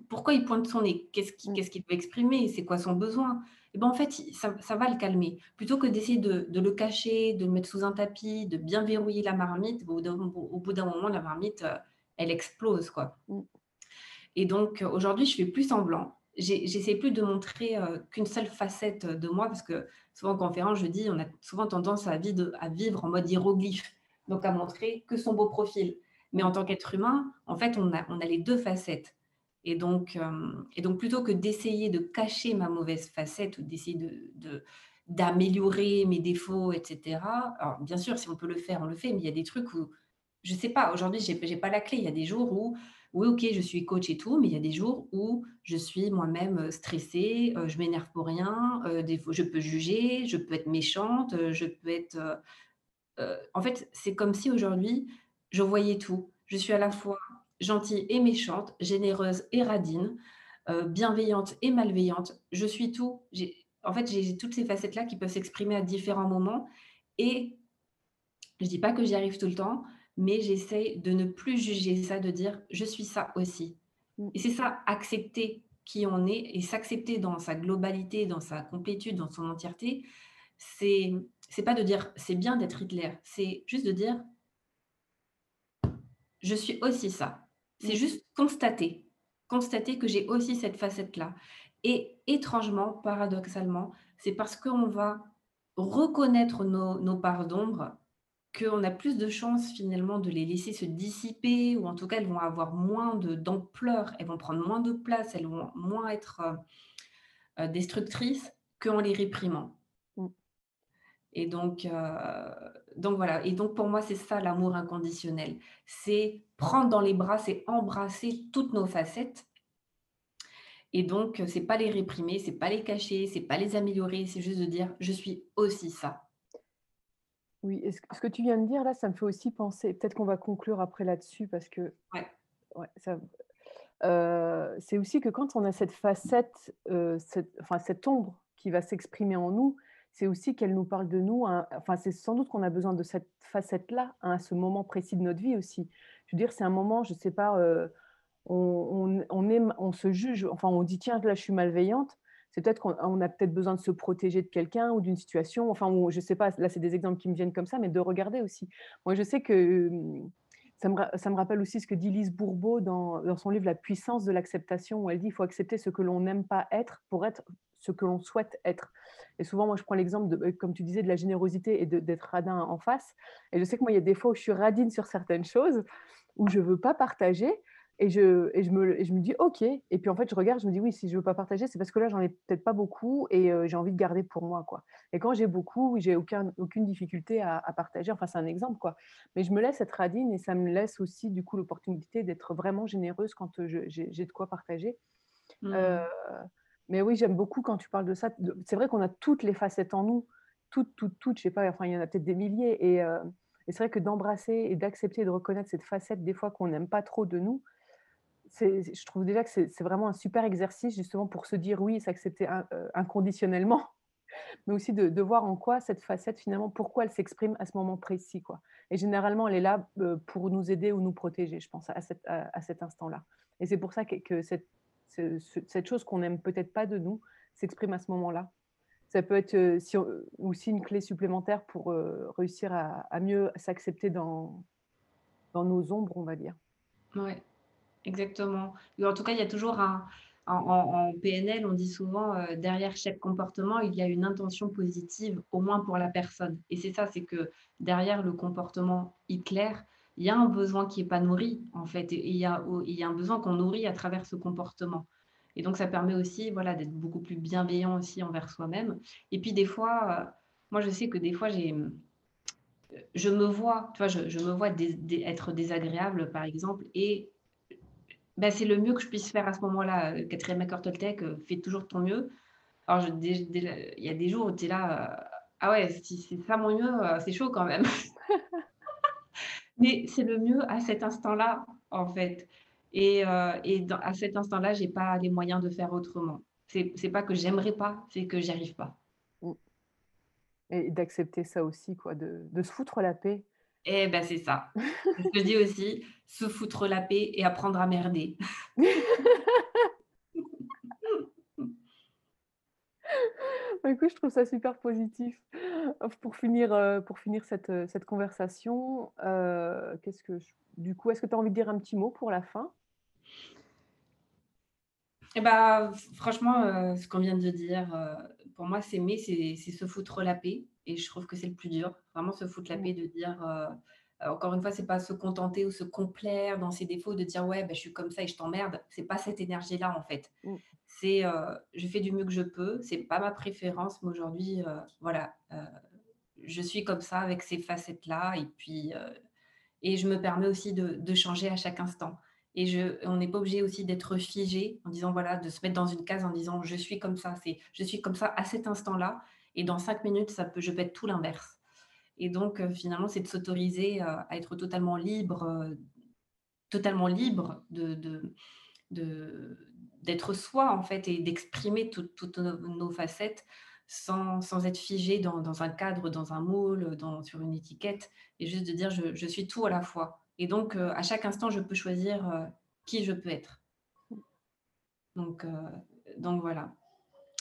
pourquoi il pointe son nez? Qu'est-ce qui Mmh. qu'est-ce qu'il veut exprimer? C'est quoi son besoin?» Et ben, en fait, ça ça va le calmer. Plutôt que d'essayer de de le cacher, de le mettre sous un tapis, de bien verrouiller la marmite, au bout d'un au bout d'un moment, la marmite, heu, elle explose, quoi. Mmh. Et donc, heu, aujourd'hui, je fais plus semblant. J'essaie plus de montrer, heu, qu'une seule facette, de moi parce que souvent en conférence, je dis: «On a souvent tendance à vide à vivre en mode hiéroglyphe», donc à montrer que son beau profil. Mais en tant qu'être humain, en fait, on a on a les 2 facettes et donc hem et donc plutôt que d'essayer de cacher ma mauvaise facette ou d'essayer de d'améliorer mes défauts et cetera. Alors bien sûr, si on peut le faire, on le fait, mais il y a des trucs où je sais pas, aujourd'hui, j'ai j'ai pas la clé. Il y a des jours où oui, OK, je suis coach et tout, mais il y a des jours où je suis moi-même, heu, stressée, heu, je m'énerve pour rien, je peux juger, je peux être méchante, je peux être, en fait, c'est comme si aujourd'hui, je voyais tout. Je suis à la fois gentille et méchante, généreuse et radine, heu, bienveillante et malveillante. Je suis tout. En fait, j'ai toutes ces facettes-là qui peuvent s'exprimer à différents moments et je dis pas que j'y arrive tout le temps, mais j'essaye de ne plus juger ça, de dire: «Je suis ça aussi» Mmh. et c'est ça, accepter qui on est et s'accepter dans sa globalité, dans sa complétude, dans son entièreté, c'est c'est pas de dire: «C'est bien d'être Hitler», c'est juste de dire: «Je suis aussi ça». C'est Mmh. juste constater, constater que j'ai aussi cette facette-là et étrangement, paradoxalement, c'est parce qu'on va reconnaître nos nos parts d'ombre qu'on a plus de chances finalement de les laisser se dissiper ou en tout cas, elles vont avoir moins de d'ampleur, elles vont prendre moins de place, elles vont moins être, heu heu, destructrices qu'en les réprimant Mmh. et donc heu, donc voilà et donc pour moi, c'est ça l'amour inconditionnel. C'est prendre dans les bras, c'est embrasser toutes nos facettes et donc heu, c'est pas les réprimer, c'est pas les cacher, c'est pas les améliorer, c'est juste de dire: «Je suis aussi ça». Oui et ce que tu viens de dire là, ça me fait aussi penser peut-être qu'on va conclure après là-dessus parce que Ouais. ouais, ça Heu, c'est aussi que quand on a cette facette, cette enfin cette ombre qui va s'exprimer en nous, c'est aussi qu'elle nous parle de nous, hein, enfin c'est sans doute qu'on a besoin de cette facette-là, hein, à ce moment précis de notre vie aussi. Je veux dire, c'est un moment, je sais pas, heu, on se juge, enfin on dit: «Tiens, là je suis malveillante». C'est peut-être qu'on on a peut-être besoin de se protéger de quelqu'un ou d'une situation, enfin je sais pas, là c'est des exemples qui me viennent comme ça, mais de regarder aussi. Moi je sais que, Ça me, rappelle aussi ce que dit Lise Bourbeau dans, son livre La puissance de l'acceptation, où elle dit qu'il faut accepter ce que l'on n'aime pas être pour être ce que l'on souhaite être. Et souvent, moi, je prends l'exemple, de, comme tu disais, de la générosité et d'être radin en face. Et je sais que moi, il y a des fois où je suis radine sur certaines choses, où je ne veux pas partager. Et je, et, je me, et je me dis, OK. Et puis en fait, je regarde, je me dis, oui, si je ne veux pas partager, c'est parce que là, j'en ai peut-être pas beaucoup et j'ai envie de garder pour moi. Quoi. Et quand j'ai beaucoup, j'ai aucun, aucune difficulté à, partager. Enfin, c'est un exemple. quoi. Mais je me laisse être radine et ça me laisse aussi, du coup, l'opportunité d'être vraiment généreuse quand j'ai de quoi partager. Mmh. mais oui, j'aime beaucoup quand tu parles de ça. C'est vrai qu'on a toutes les facettes en nous. Toutes, toutes, toutes. Je sais pas, enfin, il y en a peut-être des milliers. Et, et c'est vrai que d'embrasser et d'accepter et de reconnaître cette facette, des fois, qu'on n'aime pas trop de nous, je trouve déjà que c'est vraiment un super exercice justement pour se dire oui et s'accepter euh, inconditionnellement, mais aussi de, voir en quoi cette facette finalement, pourquoi elle s'exprime à ce moment précis. Quoi. Et généralement, elle est là euh, pour nous aider ou nous protéger, je pense, à, cet instant-là. Et c'est pour ça que, cette, chose qu'on n'aime peut-être pas de nous s'exprime à ce moment-là. Ça peut être euh, si aussi une clé supplémentaire pour réussir à, à mieux s'accepter dans, dans nos ombres, on va dire. Ouais. Exactement. en tout cas, il y a toujours un en PNL, on dit souvent, euh, derrière chaque comportement, il y a une intention positive, au moins pour la personne. Et c'est ça, c'est que derrière le comportement clair, il y a un besoin qui est pas nourri, en fait. Il y a y a un besoin qu'on nourrit à travers ce comportement. Et donc ça permet aussi, voilà, d'être beaucoup plus bienveillant aussi envers soi-même. Et puis des fois, euh, moi je sais que des fois j'ai, je me vois, tu vois, je me vois être désagréable, par exemple et bah, c'est le mieux que je puisse faire à ce moment-là. Euh, quatrième accord Toltec, euh, fais toujours ton mieux. Alors, il y a des jours où tu es là, euh, ah ouais, si c'est ça mon mieux, c'est chaud quand même. Mais c'est le mieux à cet instant-là, en fait. Et, et à cet instant-là, j'ai pas les moyens de faire autrement. C'est n'est pas que j'aimerais pas, c'est que j'y arrive pas. Mmh. Et d'accepter ça aussi, quoi, de, de se foutre la paix. Eh ben, c'est ça. je dis aussi, se foutre la paix et apprendre à merder. Bah, écoute, je trouve ça super positif. Pour finir, euh, pour finir cette, euh, cette conversation, euh, qu'est-ce que du coup, est-ce que tu as envie de dire un petit mot pour la fin? Eh ben, franchement, ce qu'on vient de dire, pour moi, c'est mais c'est se foutre la paix. Et je trouve que c'est le plus dur, vraiment se foutre la mmh. paix de dire, euh, euh, encore une fois, c'est pas se contenter ou se complaire dans ses défauts, de dire ouais, ben, je suis comme ça et je t'emmerde. C'est pas cette énergie-là en fait. Mmh. C'est euh, je fais du mieux que je peux. C'est pas ma préférence, mais aujourd'hui, voilà, je suis comme ça avec ces facettes-là et puis et je me permets aussi de, de changer à chaque instant. Et je, on n'est pas obligé aussi d'être figé en disant voilà, de se mettre dans une case en disant je suis comme ça. C'est je suis comme ça à cet instant-là et dans cinq minutes, ça peut, je peux être tout l'inverse. Et donc, euh, finalement, c'est de s'autoriser euh, à être totalement libre, euh, totalement libre de, d'être soi, en fait, et d'exprimer toutes nos, facettes sans, sans, être figé dans, un cadre, dans un moule, sur une étiquette, et juste de dire je, je suis tout à la fois. Et donc, à chaque instant, je peux choisir qui je peux être. Donc, donc voilà.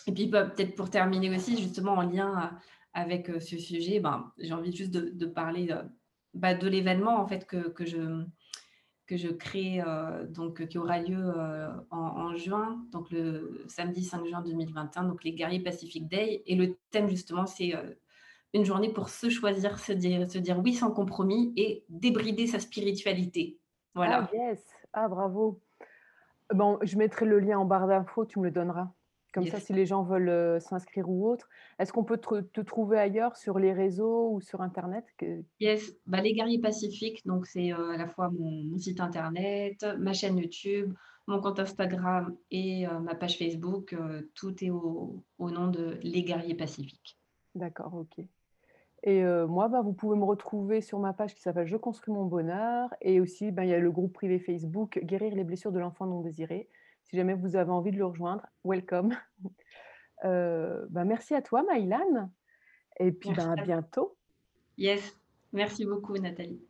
Et puis bah, peut-être pour terminer aussi, justement en lien euh, avec euh, ce sujet, ben, j'ai envie juste de, parler euh, bah, de l'événement en fait que, que, je, que je crée, donc, qui aura lieu en, juin, donc le samedi 5 juin 2021, donc les Guerriers Pacific Day. Et le thème justement, c'est une journée pour se choisir, se dire, se dire oui sans compromis et débrider sa spiritualité. Voilà. Ah yes, ah bravo. Bon, je mettrai le lien en barre d'infos, tu me le donneras. Comme ça, si les gens veulent s'inscrire ou autre, est-ce qu'on peut te, trouver ailleurs sur les réseaux ou sur Internet Yes, bah, les Guerriers Pacifiques, donc c'est à la fois mon, site Internet, ma chaîne YouTube, mon compte Instagram et ma page Facebook. tout est au, nom de Les Guerriers Pacifiques. D'accord, ok. Et moi, bah, vous pouvez me retrouver sur ma page qui s'appelle Je construis mon bonheur. Et aussi, bah, il y a le groupe privé Facebook Guérir les blessures de l'enfant non désiré si jamais vous avez envie de le rejoindre, welcome. Euh, bah, merci à toi, Maïlan. Et puis, ben, à bientôt. Yes, merci beaucoup, Nathalie.